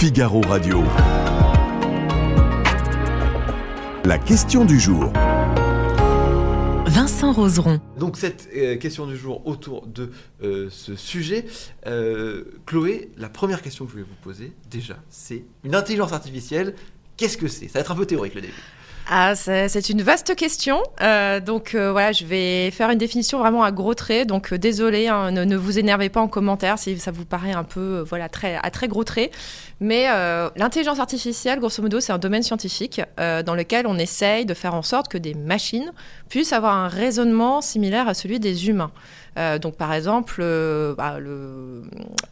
Figaro Radio. La question du jour. Vincent Roseron. Donc cette euh, question du jour autour de euh, ce sujet, euh, Chloé, la première question que je vais vous poser déjà, c'est une intelligence artificielle. Qu'est-ce que c'est? Ça va être un peu théorique le début. Ah, c'est une vaste question. Euh, donc euh, voilà, je vais faire une définition vraiment à gros traits. Donc euh, désolé, hein, ne, vous énervez pas en commentaire si ça vous paraît un peu voilà très à très gros traits. Mais l'intelligence artificielle, grosso modo, c'est un domaine scientifique dans lequel on essaye de faire en sorte que des machines puissent avoir un raisonnement similaire à celui des humains. Euh, donc, par exemple, euh, bah,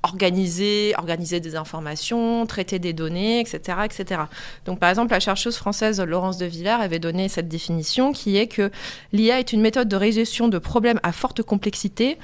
organiser, organiser des informations, traiter des données, etc., etc. Donc, par exemple, la chercheuse française Laurence de Villers avait donné cette définition qui est que l'IA est une méthode de résolution de problèmes à forte complexité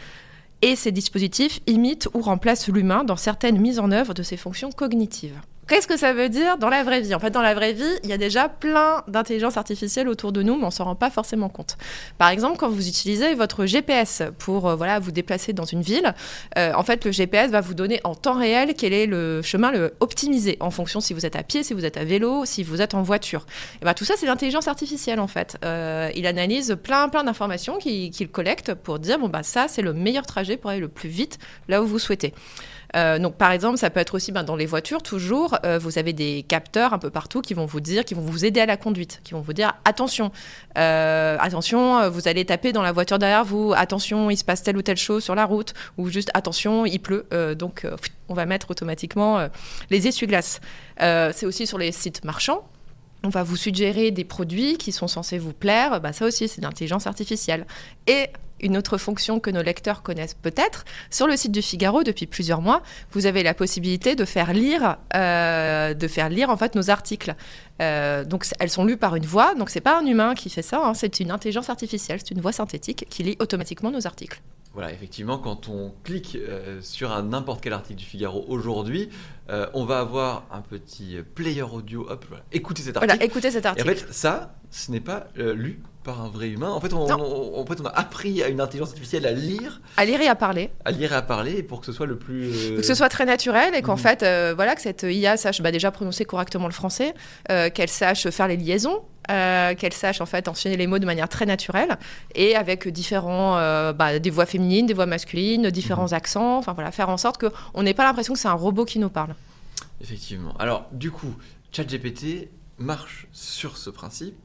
et ces dispositifs imitent ou remplacent l'humain dans certaines mises en œuvre de ses fonctions cognitives. Qu'est-ce que ça veut dire dans la vraie vie En fait, dans la vraie vie, il y a déjà plein d'intelligence artificielle autour de nous, mais on s'en rend pas forcément compte. Par exemple, quand vous utilisez votre GPS pour euh, voilà vous déplacer dans une ville, euh, en fait, le GPS va vous donner en temps réel quel est le chemin optimisé en fonction si vous êtes à pied, si vous êtes à vélo, si vous êtes en voiture. Et ben, tout ça, c'est l'intelligence artificielle en fait. Euh, il analyse plein plein d'informations qu'il qu collecte pour dire bon bah ça, c'est le meilleur trajet pour aller le plus vite là où vous souhaitez. Donc, par exemple, ça peut être aussi ben, dans les voitures, toujours, euh, vous avez des capteurs un peu partout qui vont vous dire, qui vont vous aider à la conduite, qui vont vous dire attention, euh, attention, vous allez taper dans la voiture derrière vous, attention, il se passe telle ou telle chose sur la route, ou juste attention, il pleut, euh, donc on va mettre automatiquement les essuie-glaces. C'est aussi sur les sites marchands on va vous suggérer des produits qui sont censés vous plaire, bah ça aussi c'est de l'intelligence artificielle. Et une autre fonction que nos lecteurs connaissent peut-être, sur le site du Figaro depuis plusieurs mois, vous avez la possibilité de faire lire, euh, de faire lire en fait nos articles. Euh, donc elles sont lues par une voix, donc c'est pas un humain qui fait ça, hein, c'est une intelligence artificielle, c'est une voix synthétique qui lit automatiquement nos articles. Voilà, effectivement, quand on clique euh, sur un n'importe quel article du Figaro aujourd'hui, euh, on va avoir un petit player audio. Hop, voilà. écoutez cet article. Voilà, écoutez cet article. Et en fait, ça, ce n'est pas euh, lu par un vrai humain. En fait on, on, en fait, on a appris à une intelligence artificielle à lire. À lire et à parler. À lire et à parler pour que ce soit le plus. Euh... Que ce soit très naturel et qu'en mmh. fait, euh, voilà, que cette IA sache bah, déjà prononcer correctement le français, euh, qu'elle sache faire les liaisons. Euh, qu'elle sache en fait enchaîner les mots de manière très naturelle et avec différents bah, des voix féminines, des voix masculines, différents mmh. accents, enfin voilà, faire en sorte qu'on n'ait pas l'impression que c'est un robot qui nous parle. Effectivement. Alors du coup, ChatGPT marche sur ce principe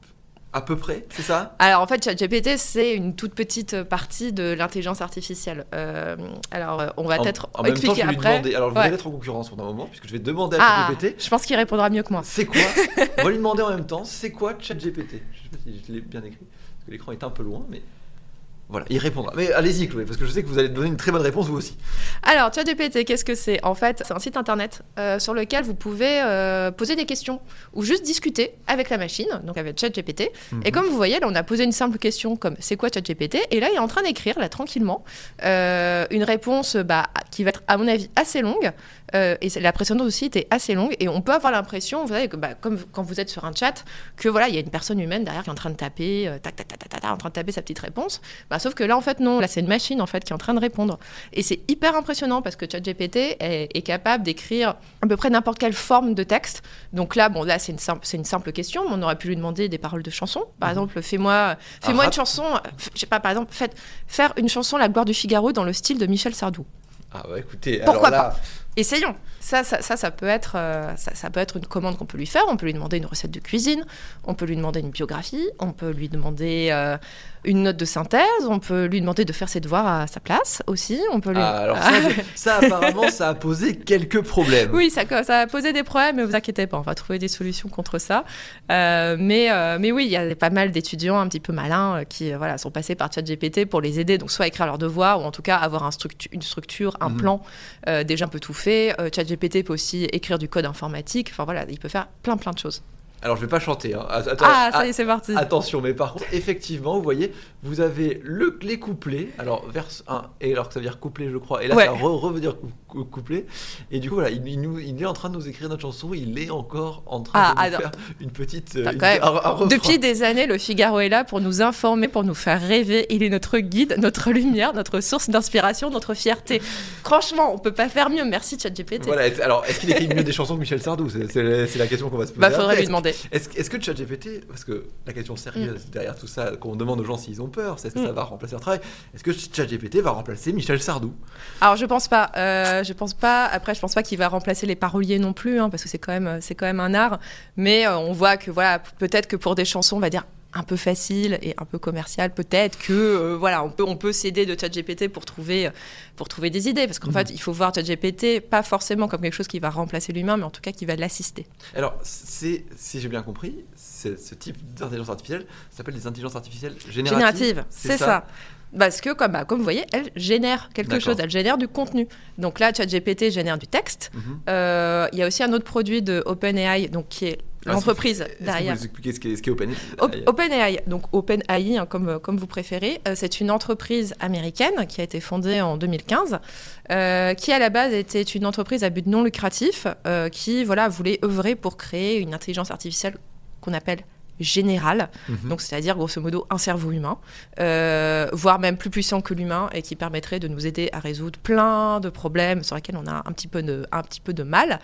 à peu près, c'est ça? Alors en fait, ChatGPT, c'est une toute petite partie de l'intelligence artificielle. Euh, alors on va peut-être expliquer temps, je après. Demander, alors je ouais. vais être en concurrence pendant un moment, puisque je vais demander à ah, ChatGPT. Je pense qu'il répondra mieux que moi. C'est quoi? On va lui demander en même temps, c'est quoi ChatGPT? Je sais pas si je l'ai bien écrit, parce que l'écran est un peu loin, mais voilà, il répondra. Mais allez-y, Chloé, parce que je sais que vous allez donner une très bonne réponse, vous aussi. Alors, ChatGPT, qu'est-ce que c'est? En fait, c'est un site internet euh, sur lequel vous pouvez euh, poser des questions ou juste discuter avec la machine, donc avec ChatGPT. Mm -hmm. Et comme vous voyez, là, on a posé une simple question comme c'est quoi ChatGPT Et là, il est en train d'écrire, là, tranquillement, euh, une réponse bah, qui va être, à mon avis, assez longue. Euh, et la précédente aussi était assez longue. Et on peut avoir l'impression, vous savez, que bah, comme quand vous êtes sur un chat, que voilà, il y a une personne humaine derrière qui est en train de taper, euh, tac, tac, tac, tac, tac, en train de taper sa petite réponse. Bah, sauf que là, en fait, non. Là, c'est une machine en fait qui est en train de répondre. Et c'est hyper impressionnant parce que ChatGPT est, est capable d'écrire à peu près n'importe quelle forme de texte. Donc là, bon, là, c'est une simple, c'est une simple question. Mais on aurait pu lui demander des paroles de chansons. Par mmh. exemple, fais-moi, fais-moi une chanson. Je sais pas, par exemple, faites, faire une chanson La gloire du Figaro dans le style de Michel Sardou. Ah ouais, écoutez, pourquoi alors là... pas? Essayons. Ça, ça, ça, ça, peut être, euh, ça, ça, peut être une commande qu'on peut lui faire. On peut lui demander une recette de cuisine, on peut lui demander une biographie, on peut lui demander euh, une note de synthèse, on peut lui demander de faire ses devoirs à sa place aussi. On peut lui... ah, alors ça, ça, apparemment, ça a posé quelques problèmes. Oui, ça, ça a posé des problèmes, mais vous inquiétez pas, on va trouver des solutions contre ça. Euh, mais, euh, mais oui, il y a pas mal d'étudiants un petit peu malins euh, qui voilà, sont passés par ChatGPT pour les aider, donc soit à écrire leurs devoirs, ou en tout cas avoir un une structure, un mmh. plan déjà un peu tout fait. ChatGPT peut aussi écrire du code informatique. Enfin voilà, il peut faire plein plein de choses. Alors je vais pas chanter. hein. Attends, Ah, ça y est, c'est parti. Attention, mais par contre, effectivement, vous voyez, vous avez le les couplets, alors verse 1, et alors que ça veut dire couplet, je crois, et là Ouais. ça re, reveut dire cou- cou- couplet, et du coup, voilà, il, il nous- il est en train de nous écrire notre chanson, il est encore en train Ah, de nous faire une petite. euh, une- un- un. Depuis des années, le Figaro est là pour nous informer, pour nous faire rêver. Il est notre guide, notre lumière, notre source d'inspiration, notre fierté. Franchement, on peut pas faire mieux. Merci ChatGPT. Voilà, alors est-ce qu'il écrit mieux des chansons que Michel Sardou? C'est la question qu'on va se poser. Bah, faudrait après. lui demander. Est-ce est-ce que ChatGPT, parce que la question sérieuse derrière tout ça, qu'on demande aux gens s'ils ont peur, c'est est-ce que ça Mm. va remplacer leur travail? Est-ce que ChatGPT va remplacer Michel Sardou? Alors je pense pas. Euh, je pense pas. Après, je pense pas qu'il va remplacer les paroliers non plus, hein, parce que c'est quand même, c'est quand même un art. Mais euh, on voit que voilà, peut-être que pour des chansons, on va dire un peu faciles et un peu commerciales, peut-être que euh, voilà, on peut, on peut s'aider de ChatGPT pour trouver, pour trouver des idées, parce qu'en Mhm. fait, il faut voir ChatGPT pas forcément comme quelque chose qui va remplacer l'humain, mais en tout cas qui va l'assister. Alors, c'est, si j'ai bien compris, c'est- ce type d'intelligence artificielle s'appelle des intelligences artificielles génératives. Générative, c'est ça. Parce que, comme, bah, comme vous voyez, elle génère quelque chose, elle génère du contenu. Donc là, ChatGPT génère du texte. Mhm. Euh, Il y a aussi un autre produit de OpenAI, donc qui est l'entreprise Est-ce que derrière. vous nous expliquez ce qu'est, ce qu'est Open Op- OpenAI, donc OpenAI, hein, comme, comme vous préférez, euh, c'est une entreprise américaine qui a été fondée en 2015, euh, qui à la base était une entreprise à but non lucratif, euh, qui voilà voulait œuvrer pour créer une intelligence artificielle qu'on appelle générale, Mhm. donc c'est-à-dire grosso modo un cerveau humain, euh, voire même plus puissant que l'humain et qui permettrait de nous aider à résoudre plein de problèmes sur lesquels on a un petit peu de, un petit peu de mal,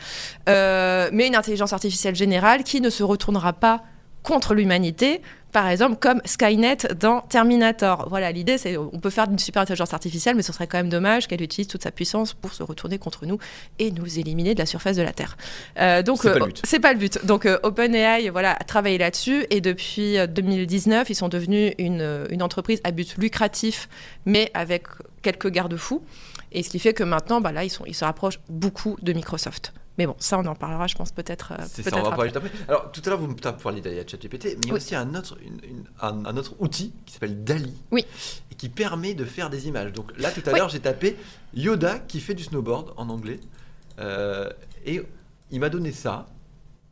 Euh, mais une intelligence artificielle générale qui ne se retournera pas contre l'humanité, par exemple comme Skynet dans Terminator. Voilà, l'idée c'est on peut faire une super intelligence artificielle, mais ce serait quand même dommage qu'elle utilise toute sa puissance pour se retourner contre nous et nous éliminer de la surface de la Terre. Euh, donc C'est pas le euh, but. c'est pas le but. Donc euh, OpenAI voilà a travaillé là-dessus et depuis euh, 2019 ils sont devenus une, euh, une entreprise à but lucratif, mais avec quelques garde-fous. Et ce qui fait que maintenant, bah, là, ils, sont, ils se rapprochent beaucoup de Microsoft. Mais bon, ça, on en parlera, je pense, peut-être euh, C'est ça, on va après. parler juste après. Alors, tout à l'heure, vous me parliez de ChatGPT, mais il y a aussi un autre, une- une- un, un autre outil qui s'appelle DALI. Oui. Et qui permet de faire des images. Donc là, tout à Oui. l'heure, j'ai tapé Yoda qui fait du snowboard en anglais. Euh, et il m'a donné ça.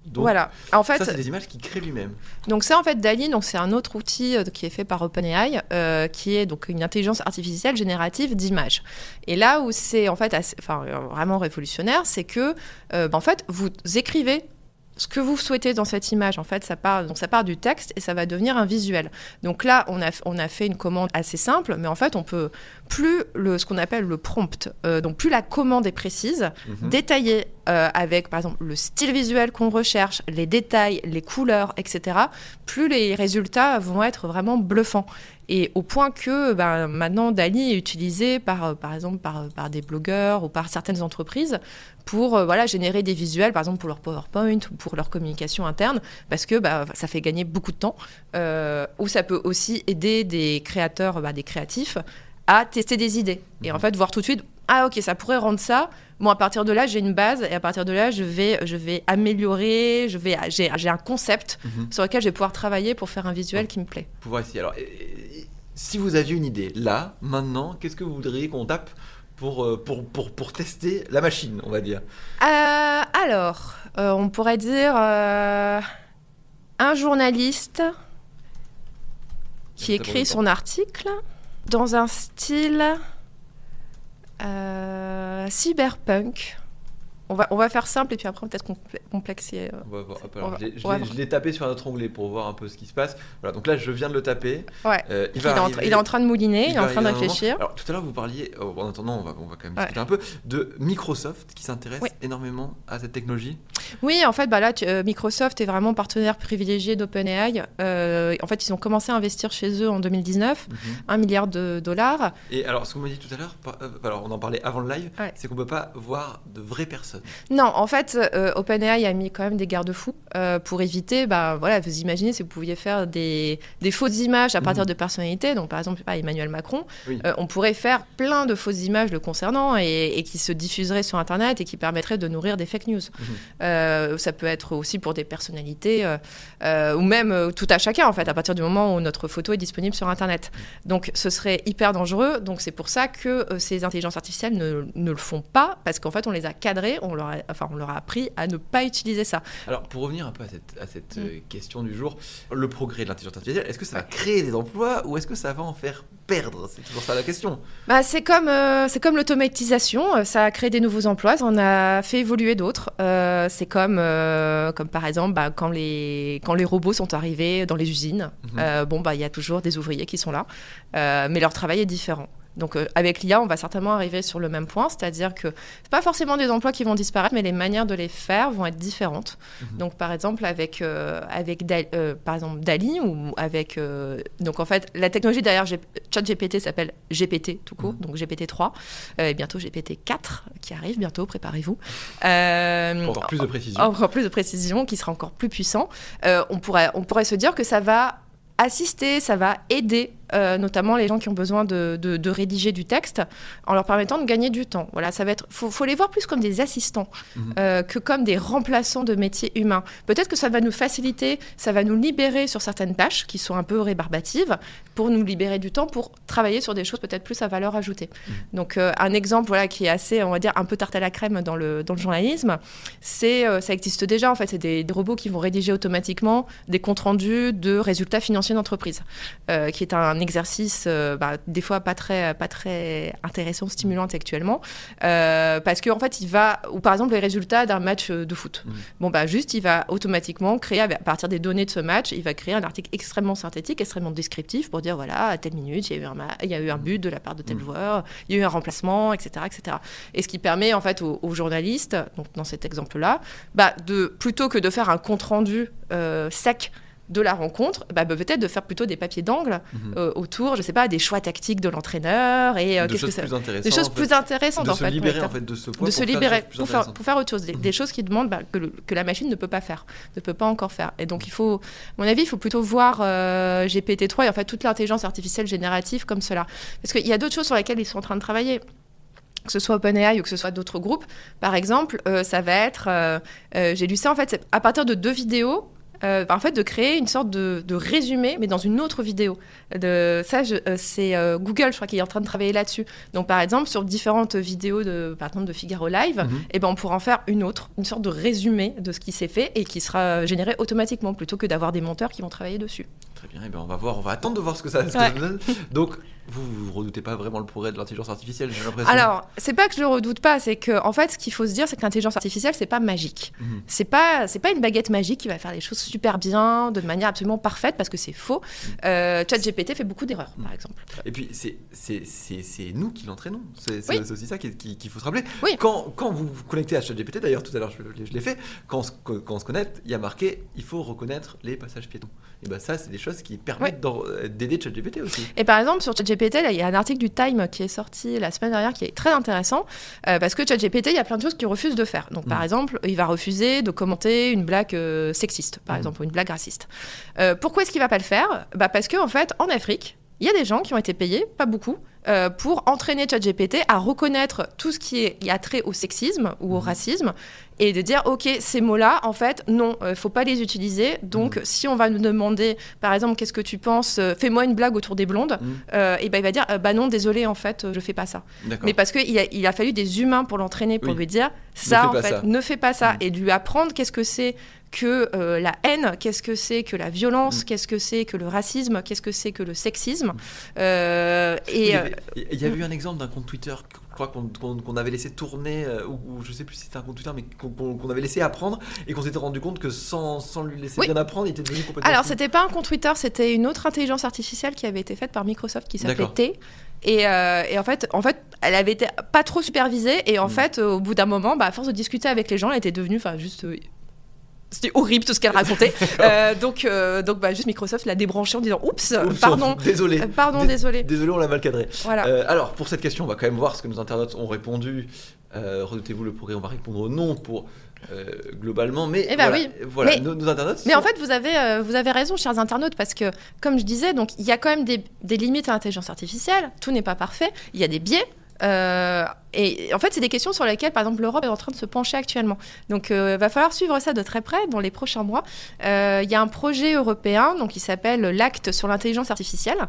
Donc, voilà. En fait, ça, c'est des images qu'il crée lui-même. Donc ça en fait Dali, donc c'est un autre outil euh, qui est fait par OpenAI, euh, qui est donc une intelligence artificielle générative d'images. Et là où c'est en fait assez- enfin euh, vraiment révolutionnaire, c'est que euh, bah, en fait vous écrivez ce que vous souhaitez dans cette image, en fait, ça part, donc ça part du texte et ça va devenir un visuel. Donc là, on a, on a fait une commande assez simple, mais en fait, on peut plus le, ce qu'on appelle le prompt, euh, donc plus la commande est précise, Mhm. détaillée euh, avec par exemple le style visuel qu'on recherche, les détails, les couleurs, etc., plus les résultats vont être vraiment bluffants. Et au point que ben, maintenant Dali est utilisé par, euh, par exemple par, par des blogueurs ou par certaines entreprises pour euh, voilà, générer des visuels, par exemple pour leur PowerPoint ou pour leur communication interne, parce que bah, ça fait gagner beaucoup de temps. Euh, ou ça peut aussi aider des créateurs, bah, des créatifs, à tester des idées. Et en fait, voir tout de suite, ah ok, ça pourrait rendre ça. Bon, à partir de là, j'ai une base et à partir de là, je vais, je vais améliorer, je vais, j'ai, j'ai un concept Mhm. sur lequel je vais pouvoir travailler pour faire un visuel qui me plaît. Pouvoir essayer. Alors, et- et- si vous aviez une idée, là, maintenant, qu'est-ce que vous voudriez qu'on tape pour, euh, pour, pour, pour tester la machine, on va dire Euh, alors, euh, on pourrait dire euh, un journaliste qui écrit son article dans un style cyberpunk. On va, on va faire simple et puis après peut-être complexer. euh. Je l'ai- tapé sur un autre onglet pour voir un peu ce qui se passe. Voilà, donc là, je viens de le taper. Ouais. Euh, il, Il, va est en, arriver- il est en train de mouliner, il, est en train de réfléchir. Alors, tout à l'heure, vous parliez, oh, en attendant, on va, on va quand même Ouais. discuter un peu, de Microsoft qui s'intéresse Oui. énormément à cette technologie. Oui, en fait, bah là, tu- euh, Microsoft est vraiment partenaire privilégié d'OpenAI. Euh, en fait, ils ont commencé à investir chez eux en 2019, Mhm. un milliard de dollars. Et alors, ce qu'on m'a dit tout à l'heure, euh, alors on en parlait avant le live, Ouais. c'est qu'on peut pas voir de vraies personnes. Non, en fait, euh, OpenAI a mis quand même des garde-fous pour éviter, bah, voilà, vous imaginez si vous pouviez faire des, des fausses images à partir Mhm. de personnalités, donc par exemple, pas, Emmanuel Macron, Oui. on pourrait faire plein de fausses images le concernant et, et qui se diffuseraient sur Internet et qui permettraient de nourrir des fake news. Mhm. Euh, ça peut être aussi pour des personnalités euh, euh, ou même tout à chacun en fait à partir du moment où notre photo est disponible sur internet. Donc ce serait hyper dangereux. Donc c'est pour ça que ces intelligences artificielles ne, ne le font pas parce qu'en fait on les a cadrés, on leur a, enfin on leur a appris à ne pas utiliser ça. Alors, pour revenir un peu à cette, à cette Mm. question du jour, le progrès de l'intelligence artificielle, est-ce que ça va créer des emplois ou est-ce que ça va en faire perdre C'est toujours ça la question. Bah, c'est comme, euh, c'est comme l'automatisation, euh, ça a créé des nouveaux emplois, ça en a fait évoluer d'autres. Euh, c'est comme, euh, comme par exemple bah, quand, les, quand les robots sont arrivés dans les usines. Euh, bon, bah, il y a toujours des ouvriers qui sont là, mais leur travail est différent. Donc euh, avec l'IA, on va certainement arriver sur le même point, c'est-à-dire que c'est pas forcément des emplois qui vont disparaître, mais les manières de les faire vont être différentes. Mhm. Donc par exemple avec euh, avec Dal- euh, par exemple Dali ou avec donc en fait la technologie derrière G- ChatGPT s'appelle GPT tout court, Mhm. donc GPT 3 euh, et bientôt GPT 4 qui arrive bientôt, préparez-vous. Encore plus de précision. encore plus de précision, qui sera encore plus puissant. On, pourrait, on pourrait se dire que ça va assister, ça va aider euh, notamment les gens qui ont besoin de, de- de rédiger du texte en leur permettant de gagner du temps. Voilà, ça va être, faut, faut les voir plus comme des assistants Mhm. euh, que comme des remplaçants de métiers humains. Peut-être que ça va nous faciliter, ça va nous libérer sur certaines tâches qui sont un peu rébarbatives pour nous libérer du temps pour travailler sur des choses peut-être plus à valeur ajoutée. Mhm. Donc euh, un exemple voilà qui est assez, on va dire, un peu tarte à la crème dans le, dans le journalisme, c'est ça existe déjà en fait, c'est des, des robots qui vont rédiger automatiquement des comptes rendus de résultats financiers d'entreprise, qui est un exercice euh, bah, des fois pas très pas très intéressant, stimulant intellectuellement, euh, parce que en fait il va ou par exemple les résultats d'un match euh, de foot. Mhm. Bon bah juste il va automatiquement créer à partir des données de ce match, il va créer un article extrêmement synthétique, extrêmement descriptif pour dire voilà à telle minute il y a eu un il y a eu un but de la part de tel Mhm. joueur, il y a eu un remplacement, etc., etc. Et ce qui permet en fait aux, aux journalistes, donc dans cet exemple-là, bah, de plutôt que de faire un compte rendu euh, sec de la rencontre, bah, bah, peut-être de faire plutôt des papiers d'angle Mhm. euh, autour, je sais pas, des choix tactiques de l'entraîneur et euh, de que ça plus des choses en fait. plus intéressantes de en se fait. libérer en fait de poids de se libérer pour faire, intéressantes. pour faire autre chose, des, des choses qui demandent bah, que, le- que la machine ne peut pas faire, ne peut pas encore faire. Et donc il faut, à mon avis, il faut plutôt voir euh, GPT-3 et en fait toute l'intelligence artificielle générative comme cela. Parce qu'il y a d'autres choses sur lesquelles ils sont en train de travailler que ce soit OpenAI ou que ce soit d'autres groupes, par exemple, euh, ça va être, euh, euh, j'ai lu ça en fait, à partir de deux vidéos, euh, en fait, de créer une sorte de, de résumé, mais dans une autre vidéo. De, ça, euh, c'est euh, Google, je crois, qui est en train de travailler là-dessus. Donc, par exemple, sur différentes vidéos de, par exemple, de Figaro Live, Mhm. eh ben, on pourra en faire une autre, une sorte de résumé de ce qui s'est fait et qui sera généré automatiquement, plutôt que d'avoir des monteurs qui vont travailler dessus. Très bien, et ben on va voir, on va attendre de voir ce que ça, ce que Ouais. ça nous donne. Donc, vous, vous redoutez pas vraiment le progrès de l'intelligence artificielle, j'ai l'impression. Alors, c'est pas que je le redoute pas, c'est que en fait, ce qu'il faut se dire, c'est que l'intelligence artificielle, c'est pas magique. Mhm. C'est pas, c'est pas une baguette magique qui va faire les choses super bien, de manière absolument parfaite, parce que c'est faux. Euh, ChatGPT fait beaucoup d'erreurs, par exemple. Et puis, c'est- c'est c'est- c'est nous qui l'entraînons. C'est Oui. aussi ça qu'il qui- faut se rappeler. Oui. Quand, quand vous vous connectez à ChatGPT, d'ailleurs, tout à l'heure, je, l'ai- je l'ai fait, quand quand on se connecte, il y a marqué il faut reconnaître les passages piétons. Et ben ça, c'est des choses qui permettent d'en- euh, d'aider ChatGPT aussi. Et par exemple, sur ChatGPT, il y a un article du Time qui est sorti la semaine dernière qui est très intéressant euh, parce que ChatGPT, il y a plein de choses qu'il refuse de faire. Donc, par Mhm. exemple, il va refuser de commenter une blague euh, sexiste, par Mhm. exemple, ou une blague raciste. Euh, pourquoi est-ce qu'il va pas le faire? Bah Parce qu'en en fait, en Afrique, il y a des gens qui ont été payés, pas beaucoup, euh, pour entraîner ChatGPT à reconnaître tout ce qui est, y a trait au sexisme ou au Mhm. racisme et de dire ok ces mots-là en fait non il faut pas les utiliser donc Mhm. si on va nous demander par exemple qu'est-ce que tu penses euh, fais-moi une blague autour des blondes Mhm. euh, et ben il va dire euh, bah non désolé en fait euh, je fais pas ça mais parce qu'il a, il a fallu des humains pour l'entraîner pour Oui. lui dire ça en fait ça. ne fais pas ça Mhm. et de lui apprendre qu'est-ce que c'est que euh, la haine, qu'est-ce que c'est que la violence, qu'est-ce que c'est que le racisme, qu'est-ce que c'est que le sexisme. Euh, et il y euh, avait- il y avait eu un exemple d'un compte Twitter, je crois qu'on avait laissé tourner, euh, ou, ou je sais plus si c'était un compte Twitter, mais qu'on avait laissé apprendre et qu'on s'était rendu compte que sans, sans lui laisser Oui. bien apprendre, il était devenu complètement. Alors, c'était pas un compte Twitter, c'était une autre intelligence artificielle qui avait été faite par Microsoft qui s'appelait. T. Et, euh, et en fait, en fait, elle avait été pas trop supervisée. Et en Mm. fait, euh, au bout d'un moment, bah, à force de discuter avec les gens, elle était devenue, enfin, juste. C'était horrible tout ce qu'elle racontait. Euh, donc, euh, donc bah, juste Microsoft l'a débranché en disant Oups, Oups, pardon, Désolé. euh, pardon, Dé- désolé. Désolé, on l'a mal cadré. Voilà. Alors, pour cette question, on va quand même voir ce que nos internautes ont répondu. Redoutez-vous le progrès On va répondre non pour globalement, mais Eh ben voilà, oui. voilà Mais- nos, nos internautes. Mais en fait, vous avez, vous avez raison, chers internautes, parce que, comme je disais, donc il y a quand même des, des limites à l'intelligence artificielle. Tout n'est pas parfait. Il y a des biais. Euh, et en fait, c'est des questions sur lesquelles, par exemple, l'Europe est en train de se pencher actuellement. Donc, il va falloir suivre ça de très près dans les prochains mois. Il y a un projet européen donc, qui s'appelle l'Acte sur l'intelligence artificielle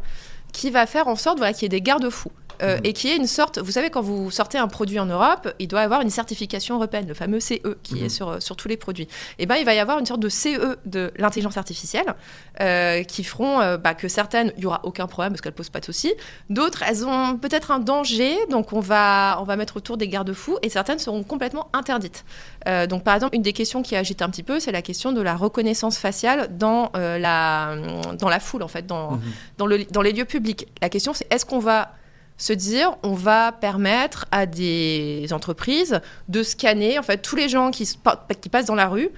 qui va faire en sorte voilà, qu'il y ait des garde-fous. Euh, mhm. et qui est une sorte, vous savez, quand vous sortez un produit en Europe, il doit avoir une certification européenne, le fameux CE qui est mhm. sur, sur tous les produits. Et eh ben, il va y avoir une sorte de CE de l'intelligence artificielle euh, qui feront euh, bah, que certaines, il n'y aura aucun problème parce qu'elles ne posent pas de soucis. D'autres, elles ont peut-être un danger, donc on va, on va mettre autour des garde-fous et certaines seront complètement interdites. donc, par exemple, une des questions qui agite un petit peu, c'est la question de la reconnaissance faciale dans, la, dans la foule, en fait, dans, mhm. dans, le, dans les lieux publics. La question, c'est est-ce qu'on va se dire on va permettre à des entreprises de scanner en fait tous les gens qui, qui passent dans la rue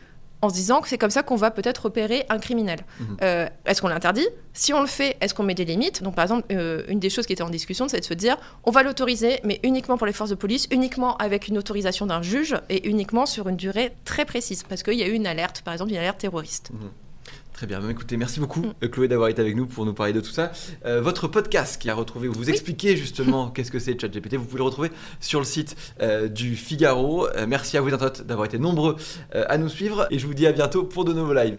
en se disant que c'est comme ça qu'on va peut-être repérer un criminel. Mhm. Euh, est-ce qu'on l'interdit? Si on le fait, est-ce qu'on met des limites? Donc par exemple, euh, une des choses qui était en discussion, c'est de se dire on va l'autoriser, mais uniquement pour les forces de police, uniquement avec une autorisation d'un juge et uniquement sur une durée très précise, parce qu'il y a eu une alerte, par exemple une alerte terroriste. Mhm. Très bien, écoutez, merci beaucoup euh, Chloé d'avoir été avec nous pour nous parler de tout ça. Euh, votre podcast qui a retrouvé, où vous expliquez justement qu'est-ce que c'est ChatGPT, vous pouvez le retrouver sur le site euh, du Figaro. merci à vous d'avoir été nombreux à nous suivre et je vous dis à bientôt pour de nouveaux lives.